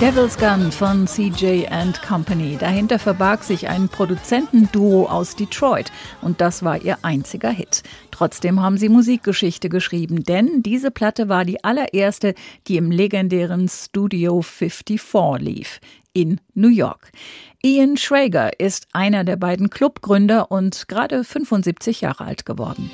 Devil's Gun von CJ and Company. Dahinter verbarg sich ein Produzentenduo aus Detroit und das war ihr einziger Hit. Trotzdem haben sie Musikgeschichte geschrieben, denn diese Platte war die allererste, die im legendären Studio 54 lief in New York. Ian Schrager ist einer der beiden Clubgründer und gerade 75 Jahre alt geworden.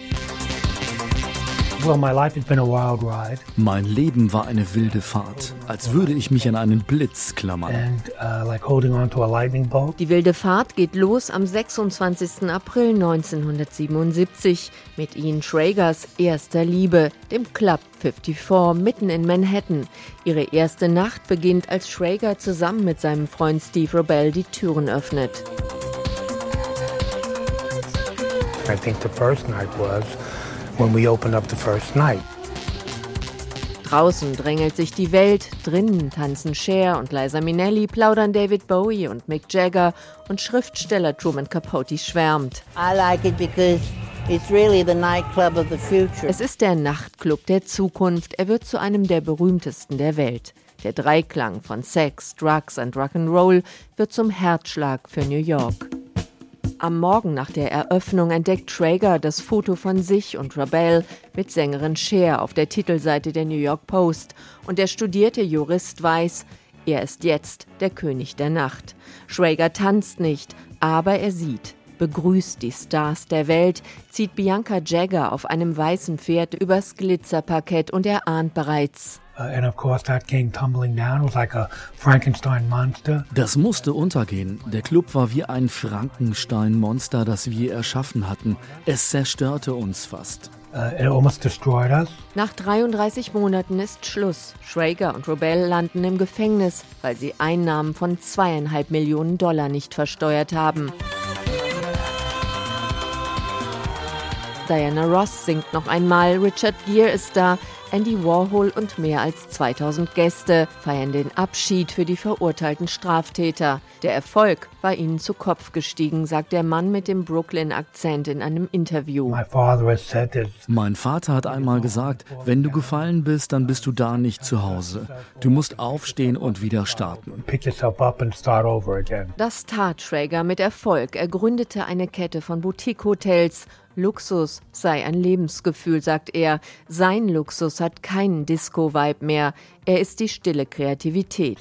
Mein Leben war eine wilde Fahrt, als würde ich mich an einen Blitz klammern. Uh, Die wilde Fahrt geht los am 26. April 1977 mit Ian Schragers erster Liebe, dem Club 54 mitten in Manhattan. Ihre erste Nacht beginnt, als Schrager zusammen mit seinem Freund Steve Robell die Türen öffnet. I think the first night was when we opened up the first night. Draußen drängelt sich die Welt, drinnen tanzen Cher und Liza Minnelli, plaudern David Bowie und Mick Jagger und Schriftsteller Truman Capote schwärmt. I like it because It's really the nightclub of the future. Es ist der Nachtclub der Zukunft. Er wird zu einem der berühmtesten der Welt. Der Dreiklang von Sex, Drugs und Rock'n'Roll wird zum Herzschlag für New York. Am Morgen nach der Eröffnung entdeckt Traeger das Foto von sich und Rabel mit Sängerin Cher auf der Titelseite der New York Post und der studierte Jurist weiß, er ist jetzt der König der Nacht. Schrager tanzt nicht, aber er sieht, begrüßt die Stars der Welt, zieht Bianca Jagger auf einem weißen Pferd übers Glitzerparkett und er ahnt bereits, das musste untergehen. Der Club war wie ein Frankenstein-Monster, das wir erschaffen hatten. Es zerstörte uns fast. Uh, Nach 33 Monaten ist Schluss. Schrager und Robel landen im Gefängnis, weil sie Einnahmen von zweieinhalb Millionen Dollar nicht versteuert haben. Diana Ross singt noch einmal, Richard Gere ist da, Andy Warhol und mehr als 2000 Gäste feiern den Abschied für die verurteilten Straftäter. Der Erfolg war ihnen zu Kopf gestiegen, sagt der Mann mit dem Brooklyn-Akzent in einem Interview. Mein Vater hat einmal gesagt, wenn du gefallen bist, dann bist du da nicht zu Hause. Du musst aufstehen und wieder starten. Das tat Schrager mit Erfolg. Er gründete eine Kette von Boutique-Hotels Luxus sei ein Lebensgefühl, sagt er. Sein Luxus hat keinen Disco-Vibe mehr. Er ist die stille Kreativität.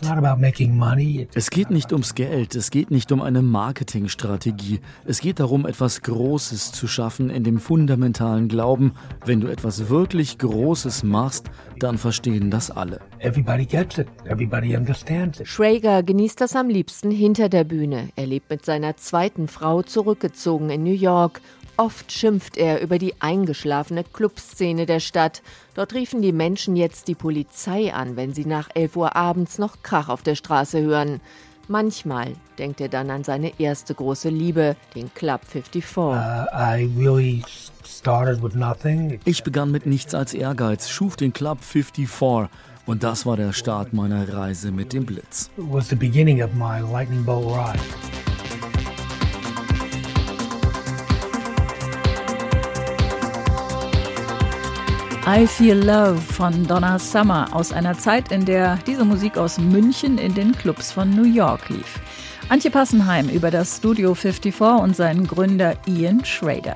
Es geht nicht ums Geld, es geht nicht um eine Marketingstrategie. Es geht darum, etwas Großes zu schaffen in dem fundamentalen Glauben, wenn du etwas wirklich Großes machst, dann verstehen das alle. Schrager genießt das am liebsten hinter der Bühne. Er lebt mit seiner zweiten Frau zurückgezogen in New York Oft schimpft er über die eingeschlafene Clubszene der Stadt. Dort riefen die Menschen jetzt die Polizei an, wenn sie nach 11 Uhr abends noch Krach auf der Straße hören. Manchmal denkt er dann an seine erste große Liebe, den Club 54. Uh, ich begann mit nichts als Ehrgeiz, schuf den Club 54 und das war der Start meiner Reise mit dem Blitz. It was the beginning of my lightning bolt ride. I Feel Love von Donna Summer aus einer Zeit, in der diese Musik aus München in den Clubs von New York lief. Antje Passenheim über das Studio 54 und seinen Gründer Ian Schrader.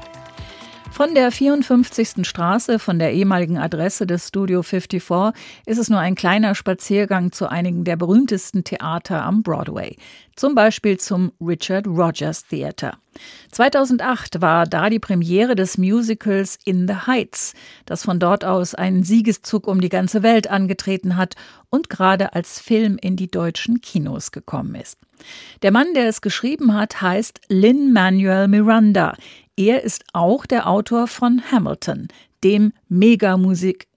Von der 54. Straße, von der ehemaligen Adresse des Studio 54, ist es nur ein kleiner Spaziergang zu einigen der berühmtesten Theater am Broadway. Zum Beispiel zum Richard Rogers Theater. 2008 war da die Premiere des Musicals In the Heights, das von dort aus einen Siegeszug um die ganze Welt angetreten hat und gerade als Film in die deutschen Kinos gekommen ist. Der Mann, der es geschrieben hat, heißt Lin Manuel Miranda. Er ist auch der Autor von Hamilton, dem Megamusik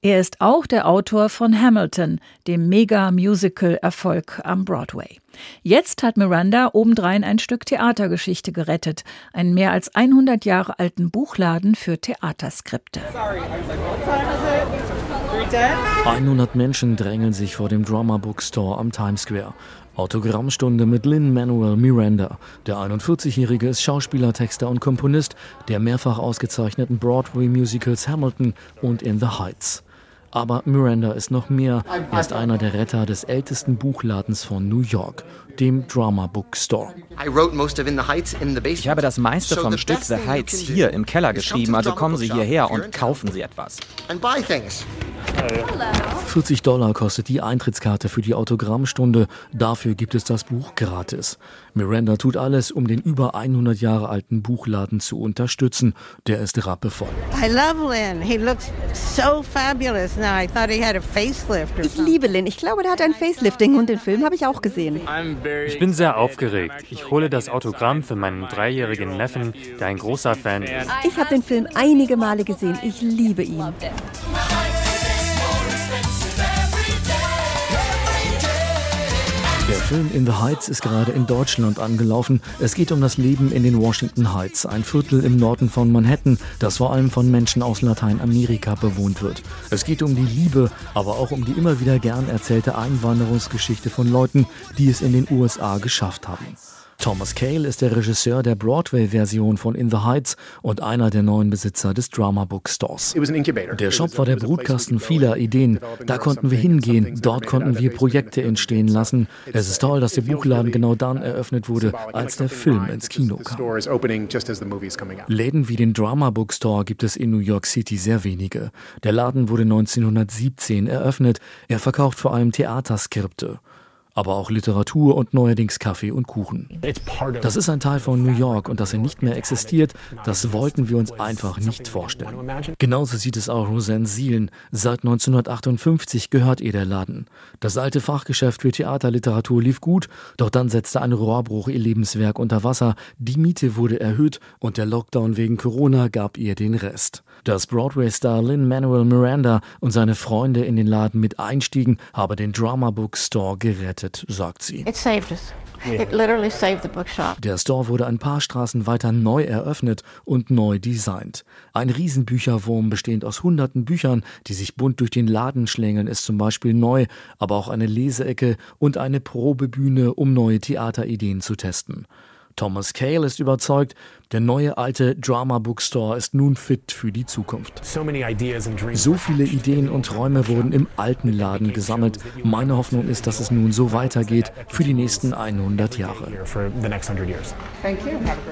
Er ist auch der Autor von Hamilton, dem Mega-Musical-Erfolg am Broadway. Jetzt hat Miranda obendrein ein Stück Theatergeschichte gerettet, einen mehr als 100 Jahre alten Buchladen für Theaterskripte. 100 Menschen drängeln sich vor dem Drama Bookstore am Times Square. Autogrammstunde mit Lin-Manuel Miranda. Der 41-Jährige ist Schauspieler, Texter und Komponist der mehrfach ausgezeichneten Broadway-Musicals Hamilton und In the Heights. Aber Miranda ist noch mehr. Er ist einer der Retter des ältesten Buchladens von New York, dem Drama Bookstore. Ich habe das meiste vom Stück The Heights hier im Keller geschrieben, also kommen Sie hierher und kaufen Sie etwas. 40 Dollar kostet die Eintrittskarte für die Autogrammstunde. Dafür gibt es das Buch gratis. Miranda tut alles, um den über 100 Jahre alten Buchladen zu unterstützen. Der ist rappevoll. I love Lynn. He looks so fabulous now. I thought he had a facelift or Ich liebe Lynn. Ich glaube, der hat ein Facelifting und den Film habe ich auch gesehen. Ich bin sehr aufgeregt. Ich hole das Autogramm für meinen dreijährigen Neffen, der ein großer Fan ist. Ich habe den Film einige Male gesehen. Ich liebe ihn. Film In the Heights ist gerade in Deutschland angelaufen. Es geht um das Leben in den Washington Heights, ein Viertel im Norden von Manhattan, das vor allem von Menschen aus Lateinamerika bewohnt wird. Es geht um die Liebe, aber auch um die immer wieder gern erzählte Einwanderungsgeschichte von Leuten, die es in den USA geschafft haben. Thomas Cale ist der Regisseur der Broadway-Version von In the Heights und einer der neuen Besitzer des Drama Book Stores. Der Shop war der Brutkasten vieler Ideen. Da konnten wir hingehen, dort konnten wir Projekte entstehen lassen. Es ist toll, dass der Buchladen genau dann eröffnet wurde, als der Film ins Kino kam. Läden wie den Drama Book Store gibt es in New York City sehr wenige. Der Laden wurde 1917 eröffnet. Er verkauft vor allem Theaterskripte aber auch Literatur und neuerdings Kaffee und Kuchen. Das ist ein Teil von New York und dass er nicht mehr existiert, das wollten wir uns einfach nicht vorstellen. Genauso sieht es auch Roseanne Sielen. Seit 1958 gehört ihr der Laden. Das alte Fachgeschäft für Theaterliteratur lief gut, doch dann setzte ein Rohrbruch ihr Lebenswerk unter Wasser, die Miete wurde erhöht und der Lockdown wegen Corona gab ihr den Rest. Dass Broadway-Star Lin-Manuel Miranda und seine Freunde in den Laden mit einstiegen, habe den Drama Book Store gerettet, sagt sie. It saved us. It literally saved the bookshop. Der Store wurde ein paar Straßen weiter neu eröffnet und neu designt. Ein Riesenbücherwurm bestehend aus hunderten Büchern, die sich bunt durch den Laden schlängeln, ist zum Beispiel neu, aber auch eine Leseecke und eine Probebühne, um neue Theaterideen zu testen. Thomas Cale ist überzeugt, der neue alte Drama Bookstore ist nun fit für die Zukunft. So viele Ideen und Träume wurden im alten Laden gesammelt. Meine Hoffnung ist, dass es nun so weitergeht für die nächsten 100 Jahre.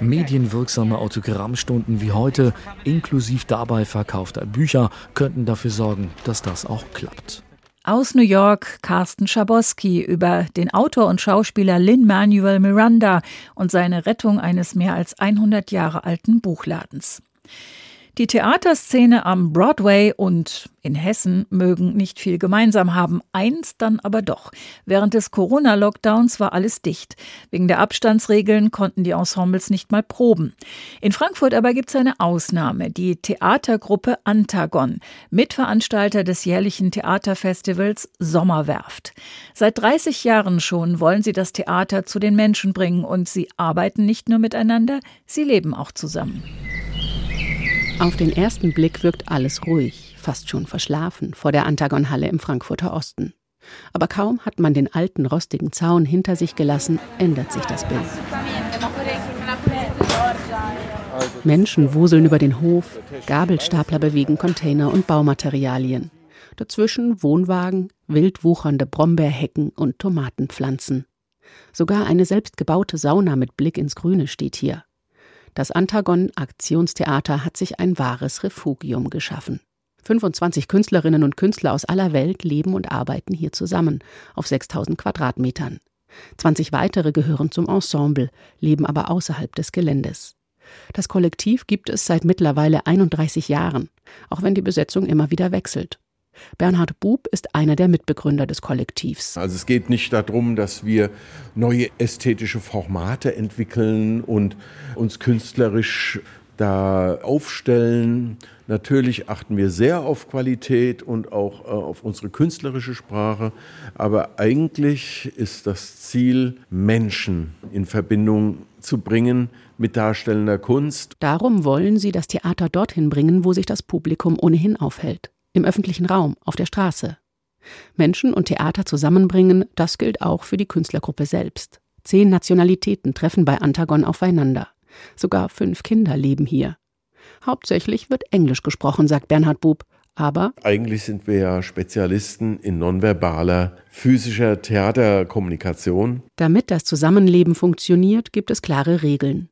Medienwirksame Autogrammstunden wie heute, inklusive dabei verkaufter Bücher, könnten dafür sorgen, dass das auch klappt. Aus New York Carsten Schabowski über den Autor und Schauspieler Lin-Manuel Miranda und seine Rettung eines mehr als 100 Jahre alten Buchladens. Die Theaterszene am Broadway und in Hessen mögen nicht viel gemeinsam haben, eins dann aber doch. Während des Corona-Lockdowns war alles dicht. Wegen der Abstandsregeln konnten die Ensembles nicht mal proben. In Frankfurt aber gibt es eine Ausnahme, die Theatergruppe Antagon, Mitveranstalter des jährlichen Theaterfestivals Sommerwerft. Seit 30 Jahren schon wollen sie das Theater zu den Menschen bringen und sie arbeiten nicht nur miteinander, sie leben auch zusammen. Auf den ersten Blick wirkt alles ruhig, fast schon verschlafen vor der Antagonhalle im Frankfurter Osten. Aber kaum hat man den alten rostigen Zaun hinter sich gelassen, ändert sich das Bild. Menschen wuseln über den Hof, Gabelstapler bewegen Container und Baumaterialien. Dazwischen Wohnwagen, wild wuchernde Brombeerhecken und Tomatenpflanzen. Sogar eine selbstgebaute Sauna mit Blick ins Grüne steht hier. Das Antagon Aktionstheater hat sich ein wahres Refugium geschaffen. 25 Künstlerinnen und Künstler aus aller Welt leben und arbeiten hier zusammen, auf 6000 Quadratmetern. 20 weitere gehören zum Ensemble, leben aber außerhalb des Geländes. Das Kollektiv gibt es seit mittlerweile 31 Jahren, auch wenn die Besetzung immer wieder wechselt. Bernhard Bub ist einer der Mitbegründer des Kollektivs. Also es geht nicht darum, dass wir neue ästhetische Formate entwickeln und uns künstlerisch da aufstellen. Natürlich achten wir sehr auf Qualität und auch äh, auf unsere künstlerische Sprache, aber eigentlich ist das Ziel, Menschen in Verbindung zu bringen mit darstellender Kunst. Darum wollen sie das Theater dorthin bringen, wo sich das Publikum ohnehin aufhält. Im öffentlichen Raum, auf der Straße. Menschen und Theater zusammenbringen, das gilt auch für die Künstlergruppe selbst. Zehn Nationalitäten treffen bei Antagon aufeinander. Sogar fünf Kinder leben hier. Hauptsächlich wird Englisch gesprochen, sagt Bernhard Bub. Aber eigentlich sind wir ja Spezialisten in nonverbaler physischer Theaterkommunikation. Damit das Zusammenleben funktioniert, gibt es klare Regeln.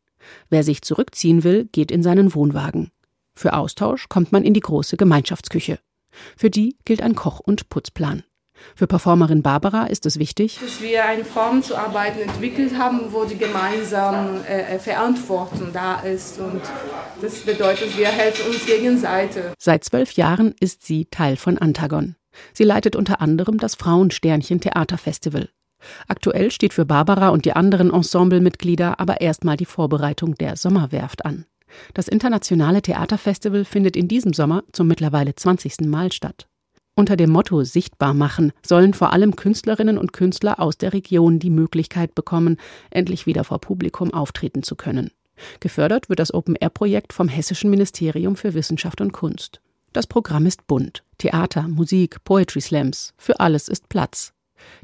Wer sich zurückziehen will, geht in seinen Wohnwagen. Für Austausch kommt man in die große Gemeinschaftsküche. Für die gilt ein Koch- und Putzplan. Für Performerin Barbara ist es wichtig, dass wir eine Form zu arbeiten entwickelt haben, wo die gemeinsame äh, Verantwortung da ist. Und das bedeutet, wir helfen uns gegenseitig. Seit zwölf Jahren ist sie Teil von Antagon. Sie leitet unter anderem das Frauensternchen Theaterfestival. Aktuell steht für Barbara und die anderen Ensemblemitglieder aber erstmal die Vorbereitung der Sommerwerft an. Das internationale Theaterfestival findet in diesem Sommer zum mittlerweile 20. Mal statt. Unter dem Motto Sichtbar machen sollen vor allem Künstlerinnen und Künstler aus der Region die Möglichkeit bekommen, endlich wieder vor Publikum auftreten zu können. Gefördert wird das Open-Air-Projekt vom Hessischen Ministerium für Wissenschaft und Kunst. Das Programm ist bunt. Theater, Musik, Poetry Slams. Für alles ist Platz.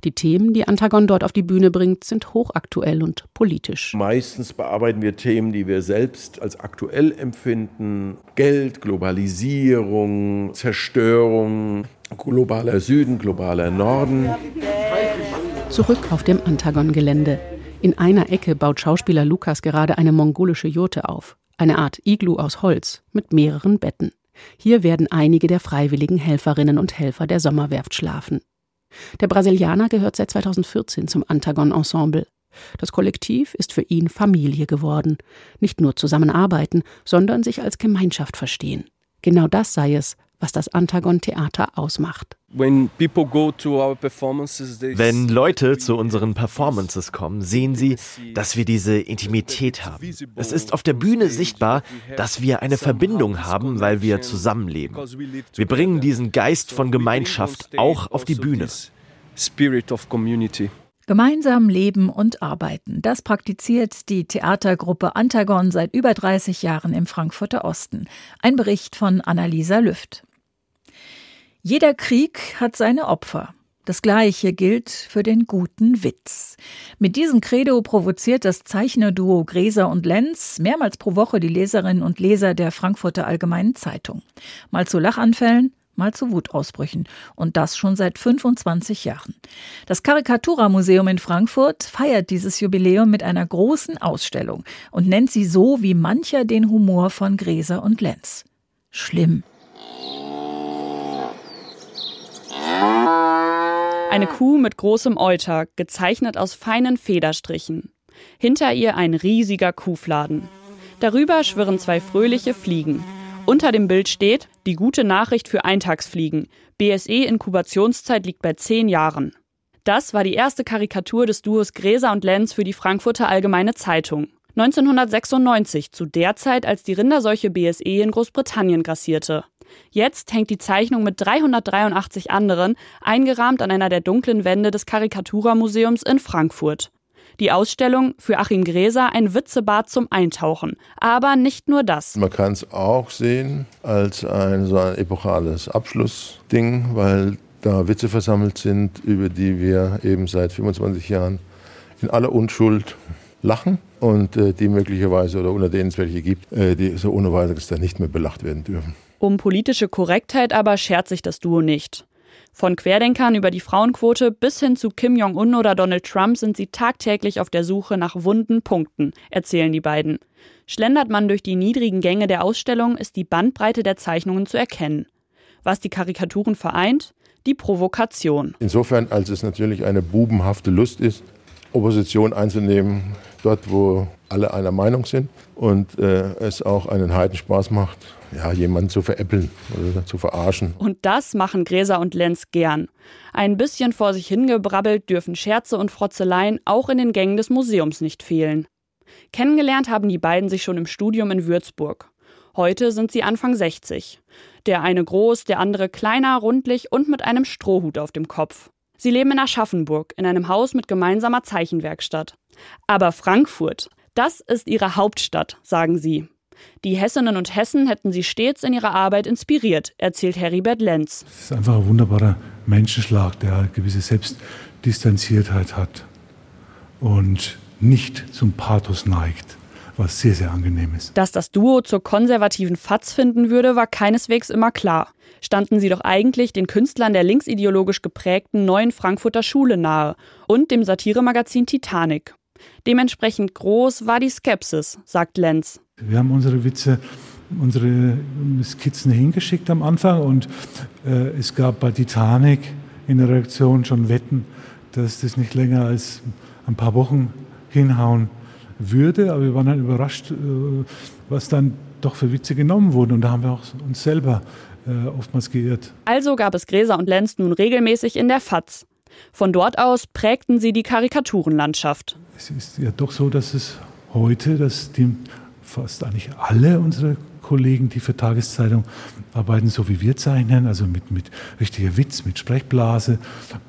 Die Themen, die Antagon dort auf die Bühne bringt, sind hochaktuell und politisch. Meistens bearbeiten wir Themen, die wir selbst als aktuell empfinden. Geld, Globalisierung, Zerstörung, globaler Süden, globaler Norden. Zurück auf dem Antagon-Gelände. In einer Ecke baut Schauspieler Lukas gerade eine mongolische Jurte auf. Eine Art Iglu aus Holz mit mehreren Betten. Hier werden einige der freiwilligen Helferinnen und Helfer der Sommerwerft schlafen. Der Brasilianer gehört seit 2014 zum Antagon Ensemble. Das Kollektiv ist für ihn Familie geworden. Nicht nur zusammenarbeiten, sondern sich als Gemeinschaft verstehen. Genau das sei es, was das Antagon Theater ausmacht. Wenn Leute zu unseren Performances kommen, sehen sie, dass wir diese Intimität haben. Es ist auf der Bühne sichtbar, dass wir eine Verbindung haben, weil wir zusammenleben. Wir bringen diesen Geist von Gemeinschaft auch auf die Bühne. Gemeinsam leben und arbeiten. Das praktiziert die Theatergruppe Antagon seit über 30 Jahren im Frankfurter Osten. Ein Bericht von Annalisa Lüft. Jeder Krieg hat seine Opfer. Das Gleiche gilt für den guten Witz. Mit diesem Credo provoziert das Zeichnerduo Gräser und Lenz mehrmals pro Woche die Leserinnen und Leser der Frankfurter Allgemeinen Zeitung. Mal zu Lachanfällen, mal zu Wutausbrüchen. Und das schon seit 25 Jahren. Das Karikatura-Museum in Frankfurt feiert dieses Jubiläum mit einer großen Ausstellung und nennt sie so wie mancher den Humor von Gräser und Lenz. Schlimm. Eine Kuh mit großem Euter, gezeichnet aus feinen Federstrichen. Hinter ihr ein riesiger Kuhfladen. Darüber schwirren zwei fröhliche Fliegen. Unter dem Bild steht die gute Nachricht für Eintagsfliegen. BSE-Inkubationszeit liegt bei zehn Jahren. Das war die erste Karikatur des Duos Gräser und Lenz für die Frankfurter Allgemeine Zeitung. 1996, zu der Zeit, als die Rinderseuche BSE in Großbritannien grassierte. Jetzt hängt die Zeichnung mit 383 anderen eingerahmt an einer der dunklen Wände des Karikatura-Museums in Frankfurt. Die Ausstellung für Achim Gräser ein Witzebad zum Eintauchen. Aber nicht nur das. Man kann es auch sehen als ein, so ein epochales Abschlussding, weil da Witze versammelt sind, über die wir eben seit 25 Jahren in aller Unschuld lachen und äh, die möglicherweise oder unter denen es welche gibt, äh, die so ohne weiteres dann nicht mehr belacht werden dürfen. Um politische Korrektheit aber schert sich das Duo nicht. Von Querdenkern über die Frauenquote bis hin zu Kim Jong-un oder Donald Trump sind sie tagtäglich auf der Suche nach wunden Punkten, erzählen die beiden. Schlendert man durch die niedrigen Gänge der Ausstellung, ist die Bandbreite der Zeichnungen zu erkennen. Was die Karikaturen vereint? Die Provokation. Insofern, als es natürlich eine bubenhafte Lust ist, Opposition einzunehmen, dort wo alle einer Meinung sind und äh, es auch einen Heidenspaß macht, ja, jemanden zu veräppeln oder zu verarschen. Und das machen Gräser und Lenz gern. Ein bisschen vor sich hingebrabbelt dürfen Scherze und Frotzeleien auch in den Gängen des Museums nicht fehlen. Kennengelernt haben die beiden sich schon im Studium in Würzburg. Heute sind sie Anfang 60. Der eine groß, der andere kleiner, rundlich und mit einem Strohhut auf dem Kopf. Sie leben in Aschaffenburg, in einem Haus mit gemeinsamer Zeichenwerkstatt. Aber Frankfurt, das ist ihre Hauptstadt, sagen sie. Die Hessinnen und Hessen hätten sie stets in ihrer Arbeit inspiriert, erzählt Heribert Lenz. Es ist einfach ein wunderbarer Menschenschlag, der eine gewisse Selbstdistanziertheit hat und nicht zum Pathos neigt, was sehr, sehr angenehm ist. Dass das Duo zur konservativen Fatz finden würde, war keineswegs immer klar. Standen sie doch eigentlich den Künstlern der linksideologisch geprägten neuen Frankfurter Schule nahe und dem Satiremagazin Titanic. Dementsprechend groß war die Skepsis, sagt Lenz. Wir haben unsere Witze, unsere Skizzen hingeschickt am Anfang und äh, es gab bei Titanic in der Reaktion schon Wetten, dass das nicht länger als ein paar Wochen hinhauen würde. Aber wir waren dann überrascht, äh, was dann doch für Witze genommen wurden. Und da haben wir auch uns selber äh, oftmals geirrt. Also gab es Gräser und Lenz nun regelmäßig in der FAZ. Von dort aus prägten sie die Karikaturenlandschaft. Es ist ja doch so, dass es heute, dass die fast eigentlich alle unsere Kollegen, die für Tageszeitung arbeiten, so wie wir zeichnen, also mit, mit richtiger Witz, mit Sprechblase.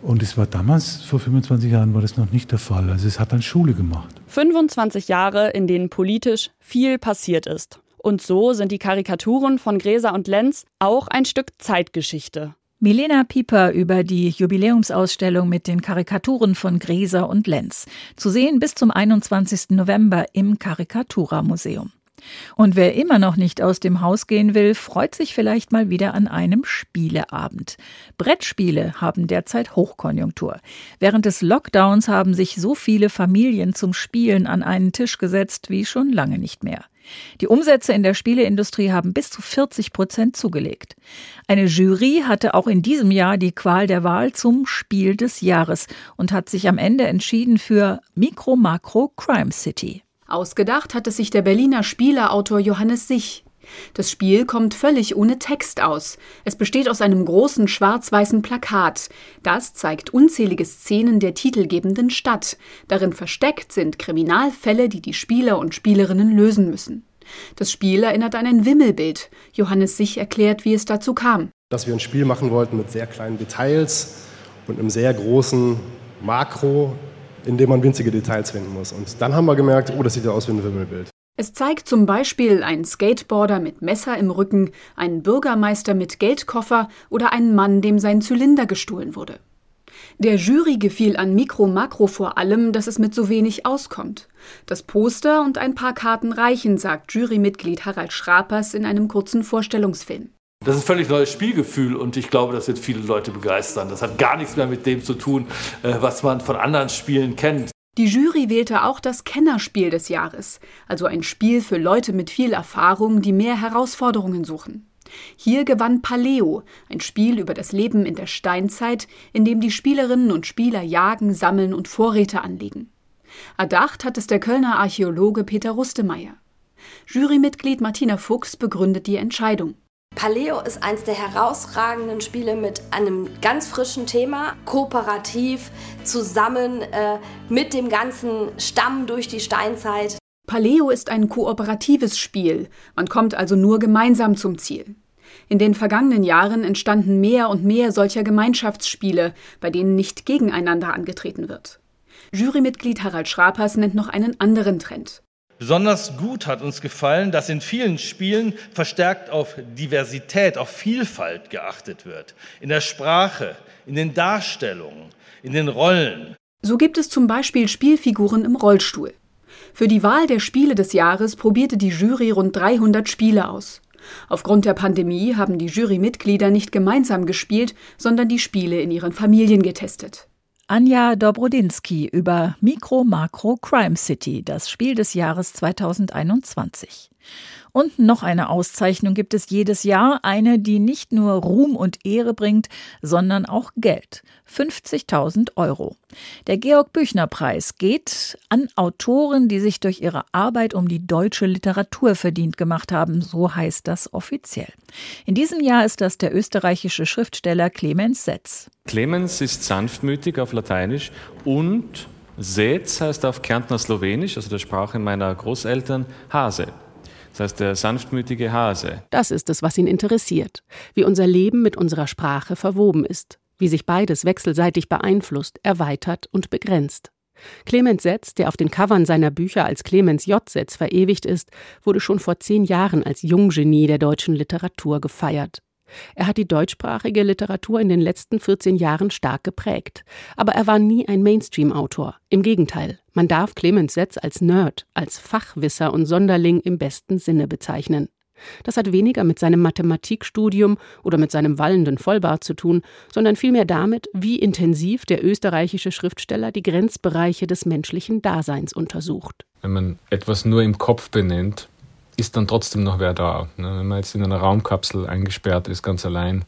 Und es war damals, vor 25 Jahren, war das noch nicht der Fall. Also es hat dann Schule gemacht. 25 Jahre, in denen politisch viel passiert ist. Und so sind die Karikaturen von Gräser und Lenz auch ein Stück Zeitgeschichte. Milena Pieper über die Jubiläumsausstellung mit den Karikaturen von Gräser und Lenz. Zu sehen bis zum 21. November im Karikatura-Museum. Und wer immer noch nicht aus dem Haus gehen will, freut sich vielleicht mal wieder an einem Spieleabend. Brettspiele haben derzeit Hochkonjunktur. Während des Lockdowns haben sich so viele Familien zum Spielen an einen Tisch gesetzt wie schon lange nicht mehr. Die Umsätze in der Spieleindustrie haben bis zu 40 Prozent zugelegt. Eine Jury hatte auch in diesem Jahr die Qual der Wahl zum Spiel des Jahres und hat sich am Ende entschieden für Micro Macro Crime City. Ausgedacht hatte sich der Berliner Spieleautor Johannes Sich. Das Spiel kommt völlig ohne Text aus. Es besteht aus einem großen schwarz-weißen Plakat. Das zeigt unzählige Szenen der titelgebenden Stadt. Darin versteckt sind Kriminalfälle, die die Spieler und Spielerinnen lösen müssen. Das Spiel erinnert an ein Wimmelbild. Johannes Sich erklärt, wie es dazu kam. Dass wir ein Spiel machen wollten mit sehr kleinen Details und einem sehr großen Makro, in dem man winzige Details finden muss. Und dann haben wir gemerkt, oh, das sieht ja aus wie ein Wimmelbild. Es zeigt zum Beispiel einen Skateboarder mit Messer im Rücken, einen Bürgermeister mit Geldkoffer oder einen Mann, dem sein Zylinder gestohlen wurde. Der Jury gefiel an Mikro Makro vor allem, dass es mit so wenig auskommt. Das Poster und ein paar Karten reichen, sagt Jurymitglied Harald Schrapers in einem kurzen Vorstellungsfilm. Das ist ein völlig neues Spielgefühl und ich glaube, das wird viele Leute begeistern. Das hat gar nichts mehr mit dem zu tun, äh, was man von anderen Spielen kennt. Die Jury wählte auch das Kennerspiel des Jahres, also ein Spiel für Leute mit viel Erfahrung, die mehr Herausforderungen suchen. Hier gewann Paleo, ein Spiel über das Leben in der Steinzeit, in dem die Spielerinnen und Spieler jagen, sammeln und Vorräte anlegen. Erdacht hat es der Kölner Archäologe Peter Rustemeyer. Jurymitglied Martina Fuchs begründet die Entscheidung. Paleo ist eines der herausragenden Spiele mit einem ganz frischen Thema, kooperativ, zusammen äh, mit dem ganzen Stamm durch die Steinzeit. Paleo ist ein kooperatives Spiel, man kommt also nur gemeinsam zum Ziel. In den vergangenen Jahren entstanden mehr und mehr solcher Gemeinschaftsspiele, bei denen nicht gegeneinander angetreten wird. Jurymitglied Harald Schrapers nennt noch einen anderen Trend. Besonders gut hat uns gefallen, dass in vielen Spielen verstärkt auf Diversität, auf Vielfalt geachtet wird. In der Sprache, in den Darstellungen, in den Rollen. So gibt es zum Beispiel Spielfiguren im Rollstuhl. Für die Wahl der Spiele des Jahres probierte die Jury rund 300 Spiele aus. Aufgrund der Pandemie haben die Jurymitglieder nicht gemeinsam gespielt, sondern die Spiele in ihren Familien getestet. Anja Dobrodinsky über Micro Macro Crime City, das Spiel des Jahres 2021. Und noch eine Auszeichnung gibt es jedes Jahr, eine, die nicht nur Ruhm und Ehre bringt, sondern auch Geld. 50.000 Euro. Der Georg Büchner Preis geht an Autoren, die sich durch ihre Arbeit um die deutsche Literatur verdient gemacht haben, so heißt das offiziell. In diesem Jahr ist das der österreichische Schriftsteller Clemens Setz. Clemens ist sanftmütig auf Lateinisch und Setz heißt auf Kärntner Slowenisch, also der Sprache meiner Großeltern, Hase. Das heißt, der sanftmütige Hase. Das ist es, was ihn interessiert. Wie unser Leben mit unserer Sprache verwoben ist. Wie sich beides wechselseitig beeinflusst, erweitert und begrenzt. Clemens Setz, der auf den Covern seiner Bücher als Clemens J. Setz verewigt ist, wurde schon vor zehn Jahren als Junggenie der deutschen Literatur gefeiert. Er hat die deutschsprachige Literatur in den letzten 14 Jahren stark geprägt. Aber er war nie ein Mainstream-Autor. Im Gegenteil, man darf Clemens Setz als Nerd, als Fachwisser und Sonderling im besten Sinne bezeichnen. Das hat weniger mit seinem Mathematikstudium oder mit seinem wallenden Vollbart zu tun, sondern vielmehr damit, wie intensiv der österreichische Schriftsteller die Grenzbereiche des menschlichen Daseins untersucht. Wenn man etwas nur im Kopf benennt, ist dann trotzdem noch wer da. Ne? Wenn man jetzt in einer Raumkapsel eingesperrt ist, ganz allein,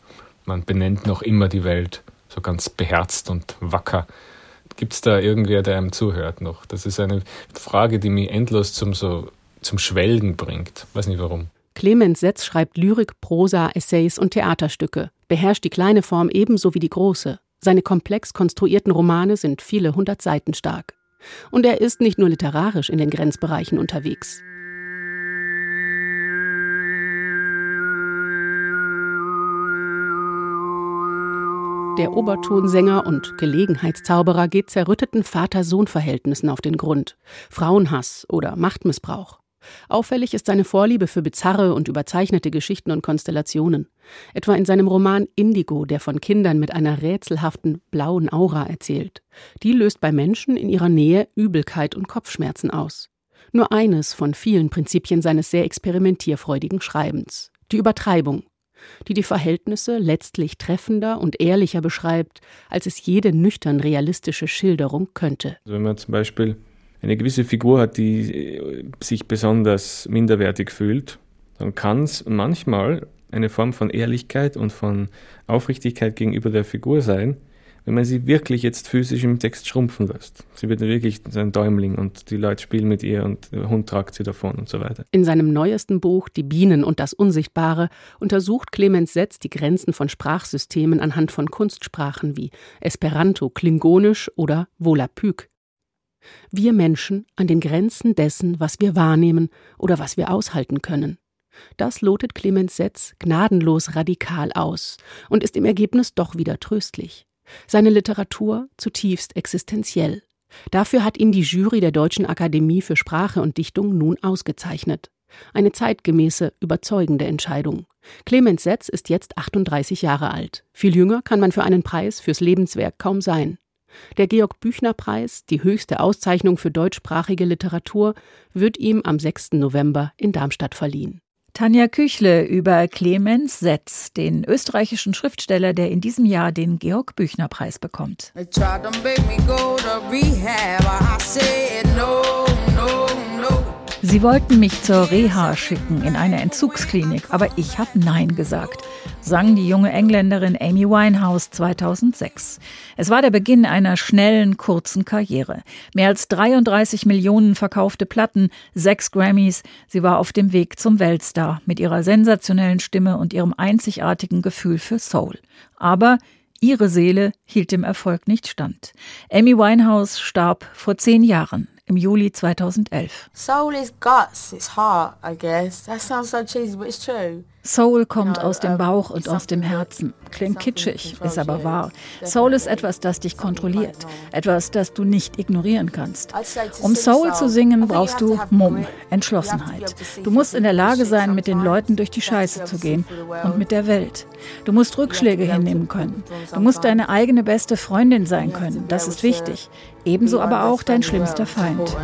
man benennt noch immer die Welt, so ganz beherzt und wacker. Gibt es da irgendwer, der einem zuhört noch? Das ist eine Frage, die mich endlos zum, so, zum Schwelgen bringt. Weiß nicht warum. Clemens Setz schreibt Lyrik, Prosa, Essays und Theaterstücke, beherrscht die kleine Form ebenso wie die große. Seine komplex konstruierten Romane sind viele hundert Seiten stark. Und er ist nicht nur literarisch in den Grenzbereichen unterwegs. Der Obertonsänger und Gelegenheitszauberer geht zerrütteten Vater-Sohn-Verhältnissen auf den Grund. Frauenhass oder Machtmissbrauch. Auffällig ist seine Vorliebe für bizarre und überzeichnete Geschichten und Konstellationen. Etwa in seinem Roman Indigo, der von Kindern mit einer rätselhaften blauen Aura erzählt. Die löst bei Menschen in ihrer Nähe Übelkeit und Kopfschmerzen aus. Nur eines von vielen Prinzipien seines sehr experimentierfreudigen Schreibens. Die Übertreibung, die die Verhältnisse letztlich treffender und ehrlicher beschreibt, als es jede nüchtern realistische Schilderung könnte. Also wenn man zum Beispiel eine gewisse Figur hat, die äh, sich besonders minderwertig fühlt, dann kann es manchmal eine Form von Ehrlichkeit und von Aufrichtigkeit gegenüber der Figur sein, wenn man sie wirklich jetzt physisch im Text schrumpfen lässt. Sie wird wirklich ein Däumling und die Leute spielen mit ihr und der Hund tragt sie davon und so weiter. In seinem neuesten Buch Die Bienen und das Unsichtbare untersucht Clemens Setz die Grenzen von Sprachsystemen anhand von Kunstsprachen wie Esperanto, Klingonisch oder Volapük. Wir Menschen an den Grenzen dessen, was wir wahrnehmen oder was wir aushalten können. Das lotet Clemens Setz gnadenlos radikal aus und ist im Ergebnis doch wieder tröstlich. Seine Literatur zutiefst existenziell. Dafür hat ihn die Jury der Deutschen Akademie für Sprache und Dichtung nun ausgezeichnet. Eine zeitgemäße, überzeugende Entscheidung. Clemens Setz ist jetzt 38 Jahre alt. Viel jünger kann man für einen Preis fürs Lebenswerk kaum sein. Der Georg Büchner Preis, die höchste Auszeichnung für deutschsprachige Literatur, wird ihm am 6. November in Darmstadt verliehen. Tanja Küchle über Clemens Setz, den österreichischen Schriftsteller, der in diesem Jahr den Georg Büchner Preis bekommt. Sie wollten mich zur Reha schicken in eine Entzugsklinik, aber ich habe Nein gesagt sang die junge Engländerin Amy Winehouse 2006. Es war der Beginn einer schnellen, kurzen Karriere. Mehr als 33 Millionen verkaufte Platten, sechs Grammys. Sie war auf dem Weg zum Weltstar mit ihrer sensationellen Stimme und ihrem einzigartigen Gefühl für Soul. Aber ihre Seele hielt dem Erfolg nicht stand. Amy Winehouse starb vor zehn Jahren im Juli 2011. Soul is guts, it's heart, I guess. That sounds so cheesy, but it's true. Soul kommt aus dem Bauch und aus dem Herzen. Klingt kitschig, ist aber wahr. Soul ist etwas, das dich kontrolliert, etwas, das du nicht ignorieren kannst. Um Soul zu singen, brauchst du Mumm, Entschlossenheit. Du musst in der Lage sein, mit den Leuten durch die Scheiße zu gehen und mit der Welt. Du musst Rückschläge hinnehmen können. Du musst deine eigene beste Freundin sein können. Das ist wichtig. Ebenso aber auch dein schlimmster Feind.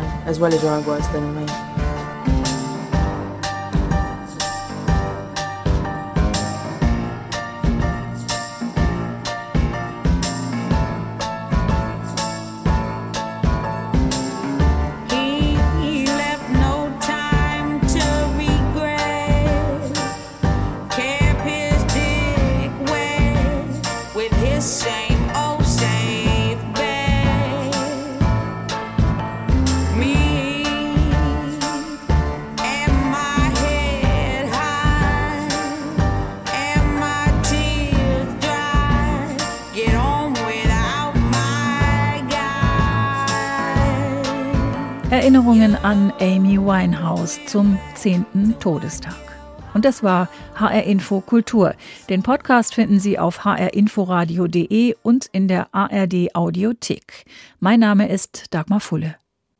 Erinnerungen an Amy Winehouse zum 10. Todestag. Und das war HR Info Kultur. Den Podcast finden Sie auf hrinforadio.de und in der ARD Audiothek. Mein Name ist Dagmar Fulle.